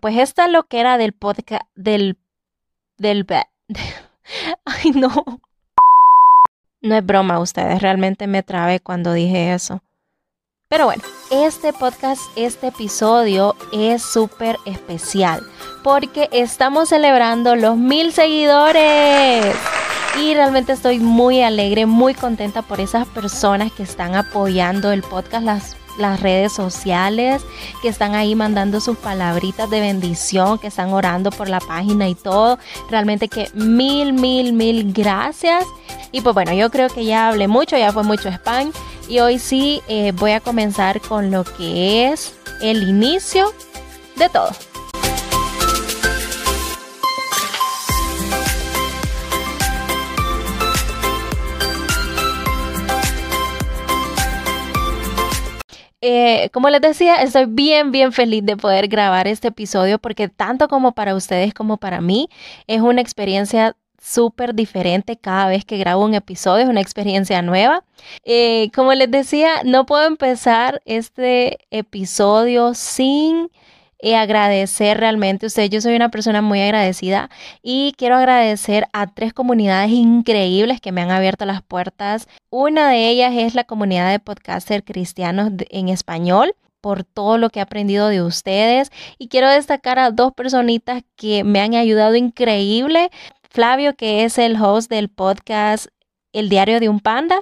Pues esta lo que era del podcast del del Ay, no. No es broma ustedes, realmente me trabé cuando dije eso. Pero bueno, este podcast, este episodio es súper especial porque estamos celebrando los mil seguidores. Y realmente estoy muy alegre, muy contenta por esas personas que están apoyando el podcast, las, las redes sociales, que están ahí mandando sus palabritas de bendición, que están orando por la página y todo. Realmente que mil, mil, mil gracias. Y pues bueno, yo creo que ya hablé mucho, ya fue mucho spam. Y hoy sí eh, voy a comenzar con lo que es el inicio de todo. Eh, como les decía, estoy bien, bien feliz de poder grabar este episodio porque tanto como para ustedes como para mí es una experiencia súper diferente cada vez que grabo un episodio, es una experiencia nueva. Eh, como les decía, no puedo empezar este episodio sin y agradecer realmente. Usted, yo soy una persona muy agradecida y quiero agradecer a tres comunidades increíbles que me han abierto las puertas. Una de ellas es la comunidad de podcasters cristianos en español por todo lo que he aprendido de ustedes y quiero destacar a dos personitas que me han ayudado increíble. Flavio, que es el host del podcast el diario de un panda,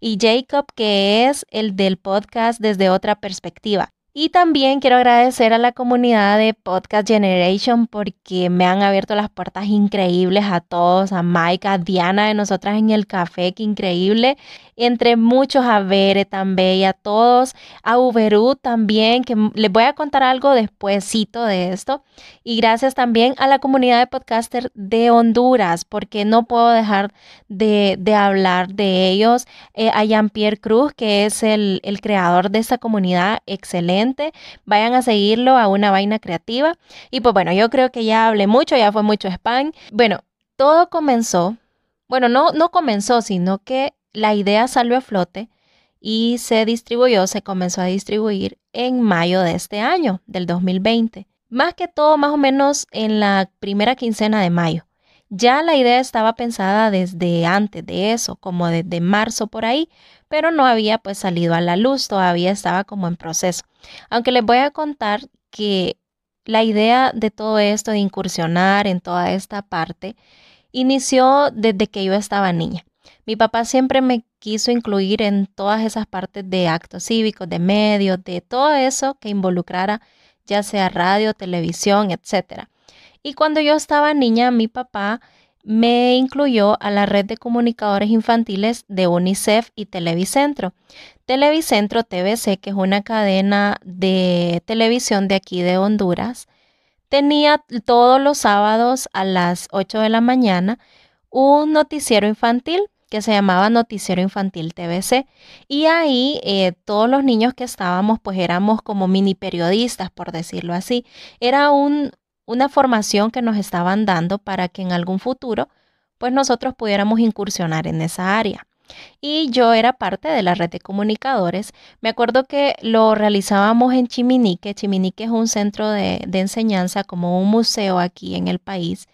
y Jacob, que es el del podcast desde otra perspectiva. Y también quiero agradecer a la comunidad de Podcast Generation porque me han abierto las puertas increíbles a todos, a Mike, a Diana de nosotras en el café, que increíble. Entre muchos a Bere también y a todos, a Uberú también, que les voy a contar algo despuesito de esto. Y gracias también a la comunidad de podcaster de Honduras, porque no puedo dejar de, hablar de ellos. Eh, a Jean-Pierre Cruz, que es el, el creador de esta comunidad, excelente Vayan a seguirlo a una vaina creativa. Y pues bueno, yo creo que ya hablé mucho, ya fue mucho spam. Bueno, todo comenzó, bueno, no, no comenzó, sino que la idea salió a flote y se distribuyó, se comenzó a distribuir en mayo de este año, del 2020. Más que todo, más o menos en la primera quincena de mayo. Ya la idea estaba pensada desde antes de eso, como desde marzo por ahí, pero no había pues salido a la luz, todavía estaba como en proceso. Aunque les voy a contar que la idea de todo esto, de incursionar en toda esta parte, inició desde que yo estaba niña. Mi papá siempre me quiso incluir en todas esas partes de actos cívicos, de medios, de todo eso que involucrara ya sea radio, televisión, etc. Y cuando yo estaba niña, mi papá me incluyó a la red de comunicadores infantiles de UNICEF y Televicentro. Televicentro TVC, que es una cadena de televisión de aquí de Honduras, tenía todos los sábados a las 8 de la mañana un noticiero infantil que se llamaba Noticiero Infantil TVC. Y ahí eh, todos los niños que estábamos, pues éramos como mini periodistas, por decirlo así. Era un, una formación que nos estaban dando para que en algún futuro pues nosotros pudiéramos incursionar en esa área. Y yo era parte de la red de comunicadores. Me acuerdo que lo realizábamos en Chiminique. Chiminique es un centro de, de enseñanza como un museo aquí en el país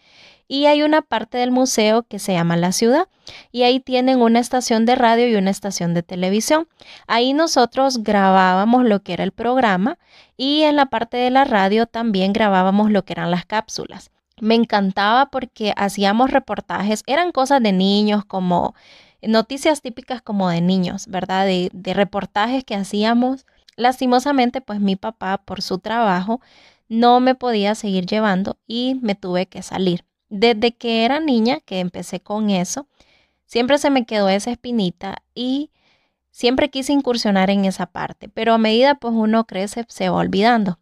y hay una parte del museo que se llama La Ciudad y ahí tienen una estación de radio y una estación de televisión. Ahí nosotros grabábamos lo que era el programa y en la parte de la radio también grabábamos lo que eran las cápsulas. Me encantaba porque hacíamos reportajes, eran cosas de niños como noticias típicas como de niños, ¿verdad? De, de reportajes que hacíamos. Lastimosamente, pues mi papá por su trabajo no me podía seguir llevando y me tuve que salir. Desde que era niña, que empecé con eso, siempre se me quedó esa espinita y siempre quise incursionar en esa parte, pero a medida pues uno crece, se va olvidando.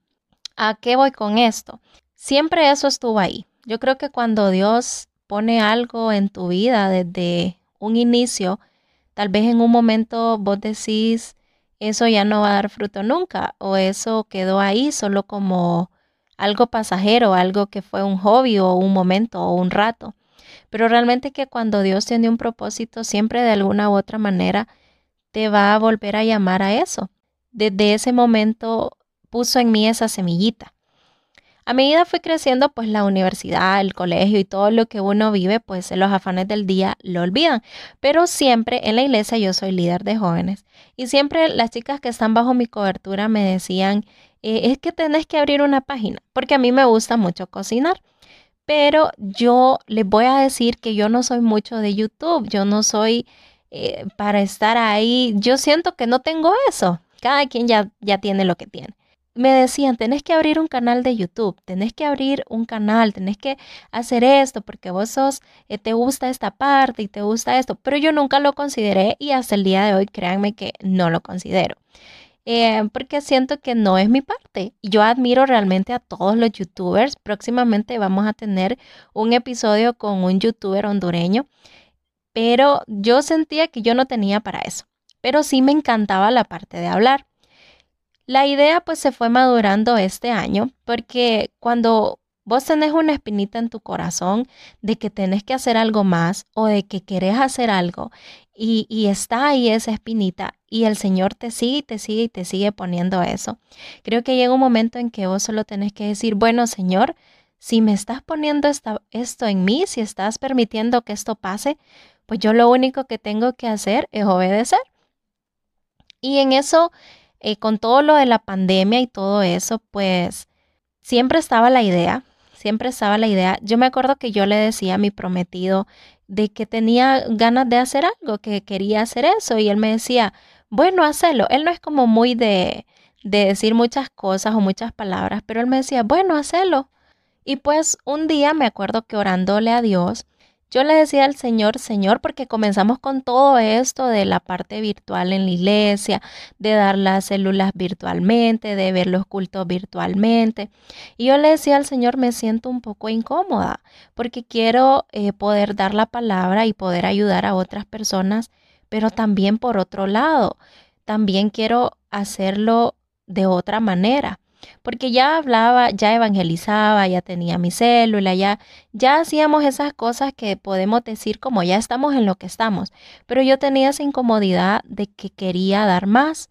¿A qué voy con esto? Siempre eso estuvo ahí. Yo creo que cuando Dios pone algo en tu vida desde un inicio, tal vez en un momento vos decís, eso ya no va a dar fruto nunca, o eso quedó ahí solo como algo pasajero, algo que fue un hobby o un momento o un rato. Pero realmente que cuando Dios tiene un propósito, siempre de alguna u otra manera te va a volver a llamar a eso. Desde ese momento puso en mí esa semillita. A medida fui creciendo, pues la universidad, el colegio y todo lo que uno vive, pues los afanes del día lo olvidan. Pero siempre en la iglesia yo soy líder de jóvenes y siempre las chicas que están bajo mi cobertura me decían, eh, es que tenés que abrir una página, porque a mí me gusta mucho cocinar. Pero yo les voy a decir que yo no soy mucho de YouTube, yo no soy eh, para estar ahí, yo siento que no tengo eso. Cada quien ya, ya tiene lo que tiene me decían, tenés que abrir un canal de YouTube, tenés que abrir un canal, tenés que hacer esto porque vos sos, eh, te gusta esta parte y te gusta esto, pero yo nunca lo consideré y hasta el día de hoy créanme que no lo considero. Eh, porque siento que no es mi parte. Yo admiro realmente a todos los youtubers. Próximamente vamos a tener un episodio con un youtuber hondureño, pero yo sentía que yo no tenía para eso. Pero sí me encantaba la parte de hablar. La idea pues se fue madurando este año porque cuando vos tenés una espinita en tu corazón de que tenés que hacer algo más o de que querés hacer algo y, y, está ahí esa espinita y el Señor te sigue y te sigue y te sigue poniendo eso. Creo que llega un momento en que vos solo tenés que decir, bueno Señor, si me estás poniendo esto en mí, si estás permitiendo que esto pase, pues yo lo único que tengo que hacer es obedecer. Y en eso eh, con todo lo de la pandemia y todo eso, pues siempre estaba la idea, siempre estaba la idea. Yo me acuerdo que yo le decía a mi prometido de que tenía ganas de hacer algo, que quería hacer eso, y él me decía, bueno, hazlo. Él no es como muy de, de decir muchas cosas o muchas palabras, pero él me decía, bueno, hazlo. Y pues un día me acuerdo que orándole a Dios, yo le decía al Señor, Señor, porque comenzamos con todo esto de la parte virtual en la iglesia, de dar las células virtualmente, de ver los cultos virtualmente. Y yo le decía al Señor, me siento un poco incómoda, porque quiero eh, poder dar la palabra y poder ayudar a otras personas, pero también por otro lado, también quiero hacerlo de otra manera porque ya hablaba, ya evangelizaba, ya tenía mi célula, ya, ya hacíamos esas cosas que podemos decir como ya estamos en lo que estamos, pero yo tenía esa incomodidad de que quería dar más.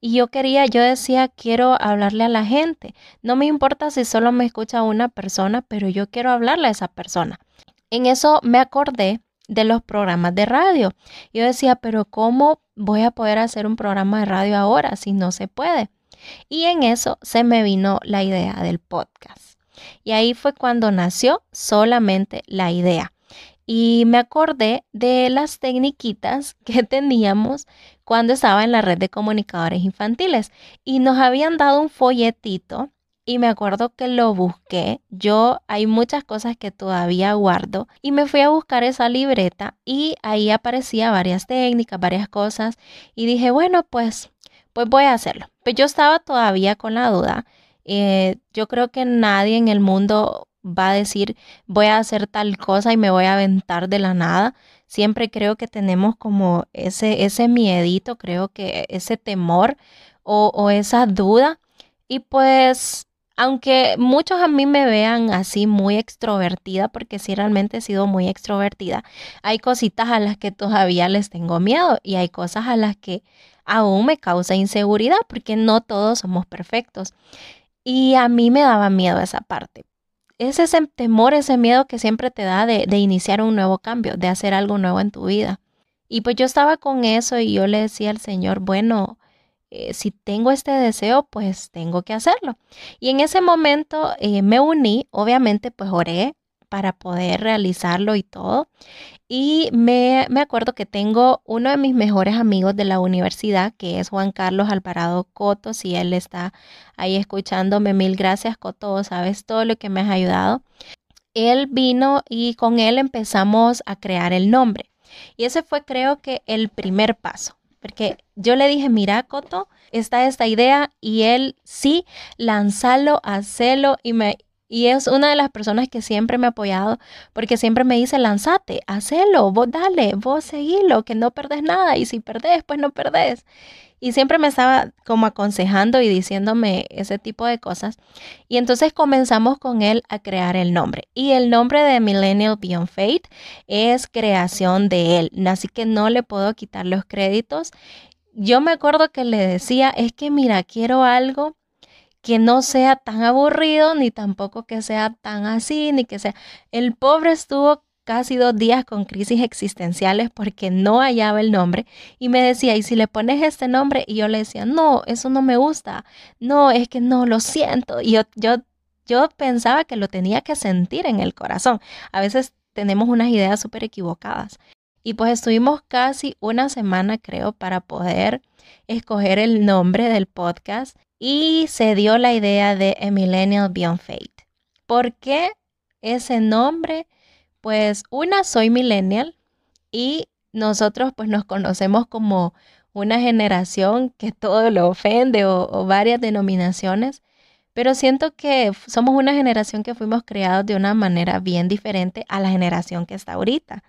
Y yo quería, yo decía, quiero hablarle a la gente. No me importa si solo me escucha una persona, pero yo quiero hablarle a esa persona. En eso me acordé de los programas de radio. Yo decía, pero ¿cómo voy a poder hacer un programa de radio ahora si no se puede? Y en eso se me vino la idea del podcast. Y ahí fue cuando nació solamente la idea. Y me acordé de las tecniquitas que teníamos cuando estaba en la red de comunicadores infantiles. Y nos habían dado un folletito y me acuerdo que lo busqué. Yo hay muchas cosas que todavía guardo y me fui a buscar esa libreta y ahí aparecía varias técnicas, varias cosas y dije, bueno, pues pues voy a hacerlo. Pues yo estaba todavía con la duda. Eh, yo creo que nadie en el mundo va a decir voy a hacer tal cosa y me voy a aventar de la nada. Siempre creo que tenemos como ese, ese miedito, creo que ese temor o, o esa duda. Y pues aunque muchos a mí me vean así muy extrovertida, porque sí realmente he sido muy extrovertida, hay cositas a las que todavía les tengo miedo y hay cosas a las que aún me causa inseguridad porque no todos somos perfectos. Y a mí me daba miedo esa parte. Es ese temor, ese miedo que siempre te da de, iniciar un nuevo cambio, de hacer algo nuevo en tu vida. Y pues yo estaba con eso y yo le decía al Señor, bueno, eh, si tengo este deseo, pues tengo que hacerlo. Y en ese momento eh, me uní, obviamente pues oré para poder realizarlo y todo. Y me, me, acuerdo que tengo uno de mis mejores amigos de la universidad, que es Juan Carlos Alvarado Coto. Si él está ahí escuchándome, mil gracias, Coto. Sabes todo lo que me has ayudado. Él vino y con él empezamos a crear el nombre. Y ese fue, creo que, el primer paso. Porque yo le dije, mira, Coto, está esta idea y él sí, lanzalo, hacelo y me, y es una de las personas que siempre me ha apoyado porque siempre me dice, lanzate, hacelo, vos dale, vos seguilo, que no perdés nada y si perdés, pues no perdés. Y siempre me estaba como aconsejando y diciéndome ese tipo de cosas. Y entonces comenzamos con él a crear el nombre. Y el nombre de Millennial Beyond Fate es creación de él. Así que no le puedo quitar los créditos. Yo me acuerdo que le decía, es que mira, quiero algo que no sea tan aburrido, ni tampoco que sea tan así, ni que sea... El pobre estuvo casi dos días con crisis existenciales porque no hallaba el nombre y me decía, ¿y si le pones este nombre? Y yo le decía, no, eso no me gusta, no, es que no, lo siento. Y yo, yo, yo pensaba que lo tenía que sentir en el corazón. A veces tenemos unas ideas súper equivocadas. Y pues estuvimos casi una semana, creo, para poder escoger el nombre del podcast y se dio la idea de A Millennial Beyond Fate. ¿Por qué ese nombre? Pues una, soy millennial y nosotros pues nos conocemos como una generación que todo lo ofende o, o varias denominaciones, pero siento que somos una generación que fuimos creados de una manera bien diferente a la generación que está ahorita.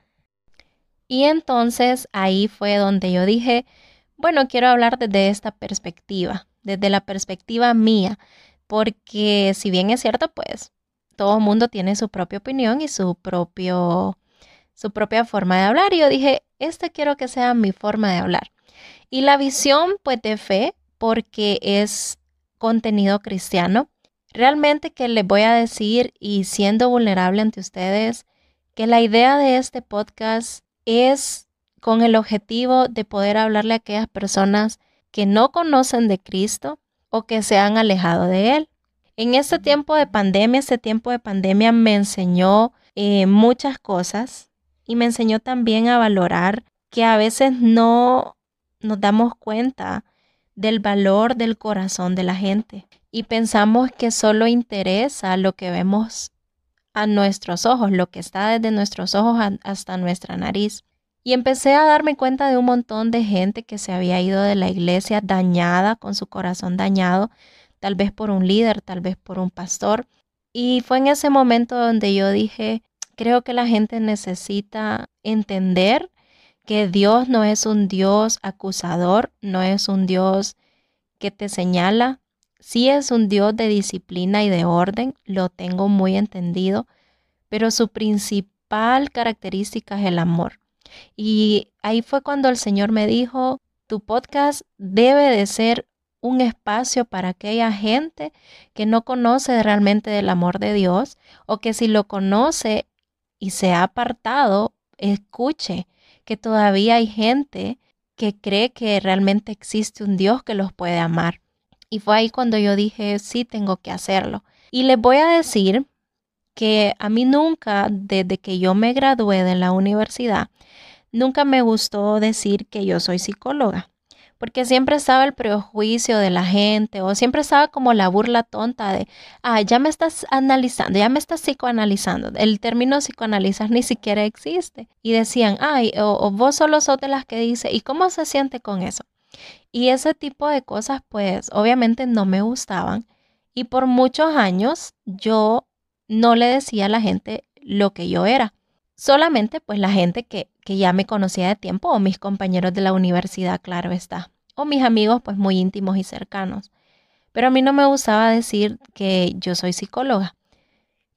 Y entonces ahí fue donde yo dije, bueno, quiero hablar desde esta perspectiva, desde la perspectiva mía, porque si bien es cierto, pues todo el mundo tiene su propia opinión y su propio su propia forma de hablar y yo dije, esta quiero que sea mi forma de hablar. Y la visión pues de fe porque es contenido cristiano. Realmente que les voy a decir y siendo vulnerable ante ustedes que la idea de este podcast es con el objetivo de poder hablarle a aquellas personas que no conocen de Cristo o que se han alejado de Él. En este tiempo de pandemia, este tiempo de pandemia me enseñó eh, muchas cosas y me enseñó también a valorar que a veces no nos damos cuenta del valor del corazón de la gente y pensamos que solo interesa lo que vemos a nuestros ojos, lo que está desde nuestros ojos hasta nuestra nariz. Y empecé a darme cuenta de un montón de gente que se había ido de la iglesia dañada, con su corazón dañado, tal vez por un líder, tal vez por un pastor. Y fue en ese momento donde yo dije, creo que la gente necesita entender que Dios no es un Dios acusador, no es un Dios que te señala, sí es un Dios de disciplina y de orden, lo tengo muy entendido, pero su principal característica es el amor. Y ahí fue cuando el Señor me dijo, tu podcast debe de ser un espacio para aquella gente que no conoce realmente del amor de Dios o que si lo conoce y se ha apartado, escuche que todavía hay gente que cree que realmente existe un Dios que los puede amar. Y fue ahí cuando yo dije, sí, tengo que hacerlo. Y les voy a decir que a mí nunca, desde que yo me gradué de la universidad, nunca me gustó decir que yo soy psicóloga, porque siempre estaba el prejuicio de la gente o siempre estaba como la burla tonta de, ah, ya me estás analizando, ya me estás psicoanalizando. El término psicoanalizar ni siquiera existe. Y decían, ay, o, vos solo sos de las que dice, ¿y cómo se siente con eso? Y ese tipo de cosas, pues obviamente no me gustaban. Y por muchos años yo no le decía a la gente lo que yo era. Solamente pues la gente que, que ya me conocía de tiempo o mis compañeros de la universidad, claro está. O mis amigos pues muy íntimos y cercanos. Pero a mí no me gustaba decir que yo soy psicóloga.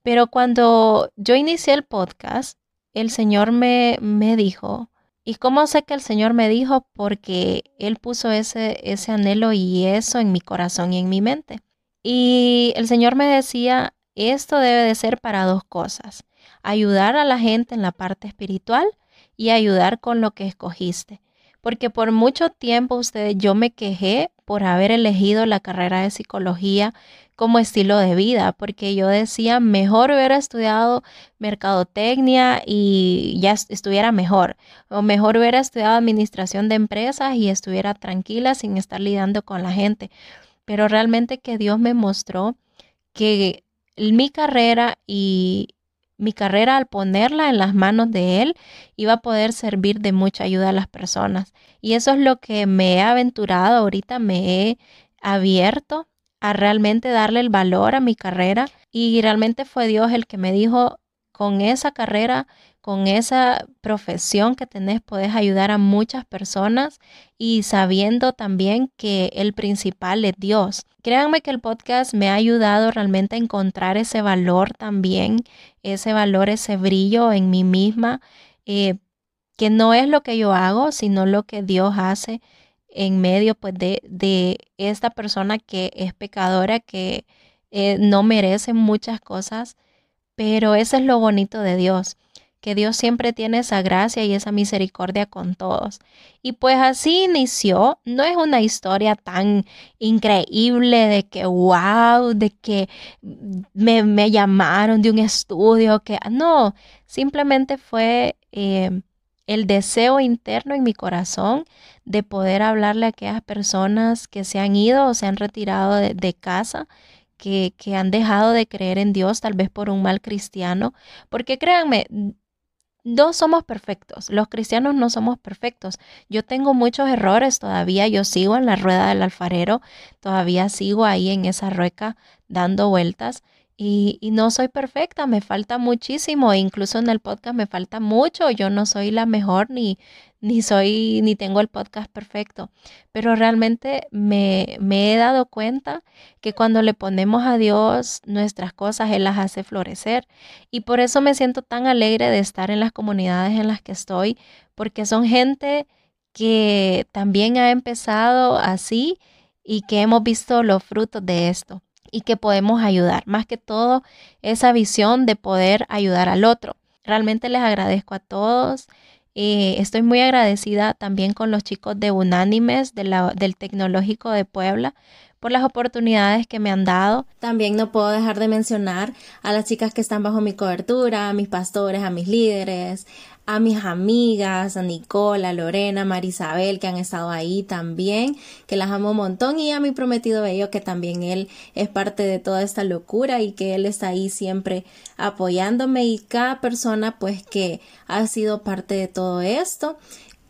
Pero cuando yo inicié el podcast, el Señor me, me dijo, ¿y cómo sé que el Señor me dijo? Porque Él puso ese, ese anhelo y eso en mi corazón y en mi mente. Y el Señor me decía, esto debe de ser para dos cosas. Ayudar a la gente en la parte espiritual y ayudar con lo que escogiste. Porque por mucho tiempo ustedes, yo me quejé por haber elegido la carrera de psicología como estilo de vida, porque yo decía, mejor hubiera estudiado mercadotecnia y ya estuviera mejor, o mejor hubiera estudiado administración de empresas y estuviera tranquila sin estar lidiando con la gente. Pero realmente que Dios me mostró que mi carrera y mi carrera al ponerla en las manos de Él iba a poder servir de mucha ayuda a las personas. Y eso es lo que me he aventurado ahorita, me he abierto a realmente darle el valor a mi carrera y realmente fue Dios el que me dijo, con esa carrera con esa profesión que tenés, podés ayudar a muchas personas y sabiendo también que el principal es Dios. Créanme que el podcast me ha ayudado realmente a encontrar ese valor también, ese valor, ese brillo en mí misma, eh, que no es lo que yo hago, sino lo que Dios hace en medio pues de, de esta persona que es pecadora, que eh, no merece muchas cosas, pero eso es lo bonito de Dios, que Dios siempre tiene esa gracia y esa misericordia con todos. Y pues así inició, no es una historia tan increíble de que, wow, de que me, me llamaron de un estudio, que no, simplemente fue... Eh, el deseo interno en mi corazón de poder hablarle a aquellas personas que se han ido o se han retirado de, casa, que, que, han dejado de creer en Dios, tal vez por un mal cristiano, porque créanme, no somos perfectos, los cristianos no somos perfectos. Yo tengo muchos errores todavía, yo sigo en la rueda del alfarero, todavía sigo ahí en esa rueca dando vueltas y, no soy perfecta, me falta muchísimo, incluso en el podcast me falta mucho, yo no soy la mejor ni, ni soy, ni tengo el podcast perfecto, pero realmente me, me he dado cuenta que cuando le ponemos a Dios nuestras cosas, Él las hace florecer y por eso me siento tan alegre de estar en las comunidades en las que estoy, porque son gente que también ha empezado así y que hemos visto los frutos de esto y que podemos ayudar. Más que todo, esa visión de poder ayudar al otro. Realmente les agradezco a todos. Eh, estoy muy agradecida también con los chicos de Unánimes del Tecnológico de Puebla por las oportunidades que me han dado. También no puedo dejar de mencionar a las chicas que están bajo mi cobertura, a mis pastores, a mis líderes, a mis amigas, a Nicole, a Lorena, Marisabel, que han estado ahí también, que las amo un montón, y a mi prometido bello, que también él es parte de toda esta locura y que él está ahí siempre apoyándome y cada persona pues que ha sido parte de todo esto.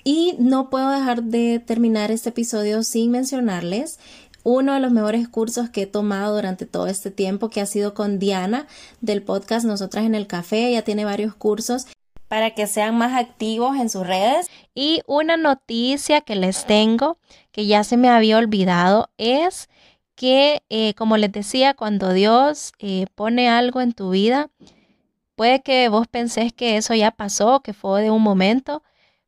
Y no puedo dejar de terminar este episodio sin mencionarles uno de los mejores cursos que he tomado durante todo este tiempo, que ha sido con Diana del podcast Nosotras en el Café. Ella tiene varios cursos para que sean más activos en sus redes. Y una noticia que les tengo, que ya se me había olvidado, es que, eh, como les decía, cuando Dios eh, pone algo en tu vida, puede que vos pensés que eso ya pasó, que fue de un momento,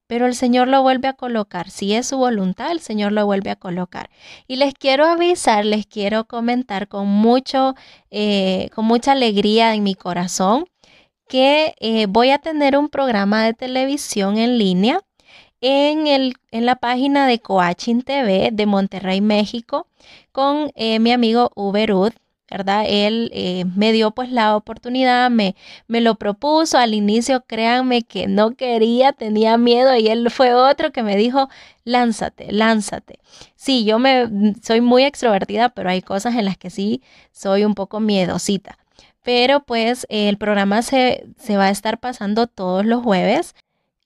pero el Señor lo vuelve a colocar. Si es su voluntad, el Señor lo vuelve a colocar. Y les quiero avisar, les quiero comentar con mucho, eh, con mucha alegría en mi corazón que eh, voy a tener un programa de televisión en línea en, el, en la página de Coaching TV de Monterrey, México, con eh, mi amigo Uberud, ¿verdad? Él eh, me dio pues la oportunidad, me, me lo propuso al inicio, créanme que no quería, tenía miedo y él fue otro que me dijo, lánzate, lánzate. Sí, yo me soy muy extrovertida, pero hay cosas en las que sí soy un poco miedosita pero pues el programa se, se va a estar pasando todos los jueves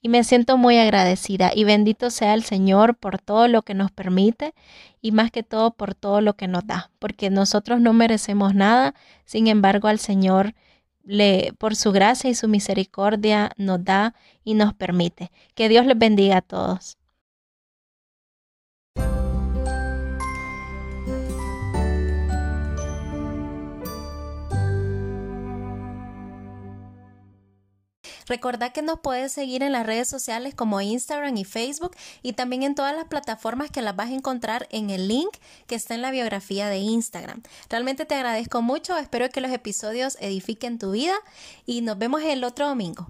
y me siento muy agradecida y bendito sea el Señor por todo lo que nos permite y más que todo por todo lo que nos da, porque nosotros no merecemos nada, sin embargo al Señor le por su gracia y su misericordia nos da y nos permite. Que Dios les bendiga a todos. Recordad que nos puedes seguir en las redes sociales como Instagram y Facebook y también en todas las plataformas que las vas a encontrar en el link que está en la biografía de Instagram. Realmente te agradezco mucho, espero que los episodios edifiquen tu vida y nos vemos el otro domingo.